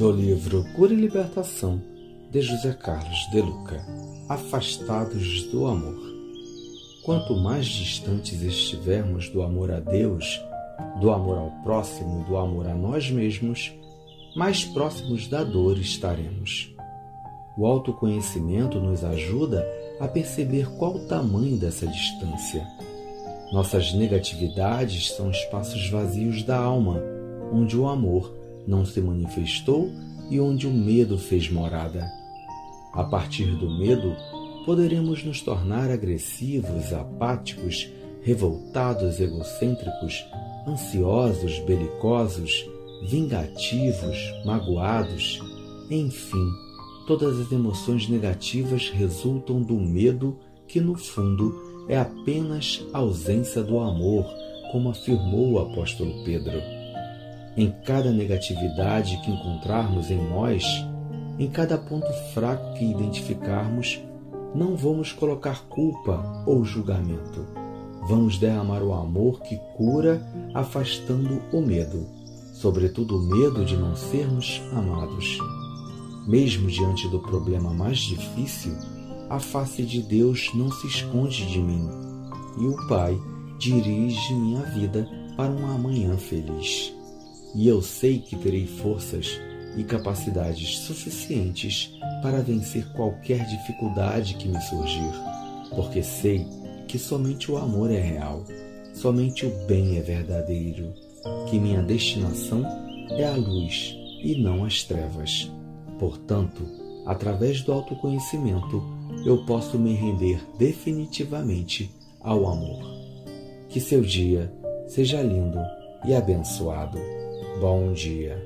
do livro Cura e Libertação de José Carlos de Luca Afastados do Amor. Quanto mais distantes estivermos do amor a Deus, do amor ao próximo e do amor a nós mesmos, mais próximos da dor estaremos. O autoconhecimento nos ajuda a perceber qual o tamanho dessa distância. Nossas negatividades são espaços vazios da alma, onde o amor não se manifestou e onde o medo fez morada. A partir do medo, poderemos nos tornar agressivos, apáticos, revoltados, egocêntricos, ansiosos, belicosos, vingativos, magoados, enfim, todas as emoções negativas resultam do medo que, no fundo, é apenas ausência do amor, como afirmou o apóstolo Pedro. Em cada negatividade que encontrarmos em nós, em cada ponto fraco que identificarmos, não vamos colocar culpa ou julgamento. Vamos derramar o amor que cura, afastando o medo, sobretudo o medo de não sermos amados. Mesmo diante do problema mais difícil, a face de Deus não se esconde de mim, e o Pai dirige minha vida para um amanhã feliz e eu sei que terei forças e capacidades suficientes para vencer qualquer dificuldade que me surgir, porque sei que somente o amor é real, somente o bem é verdadeiro, que minha destinação é a luz e não as trevas. Portanto, através do autoconhecimento, eu posso me render definitivamente ao amor. Que seu dia seja lindo e abençoado. Bom dia.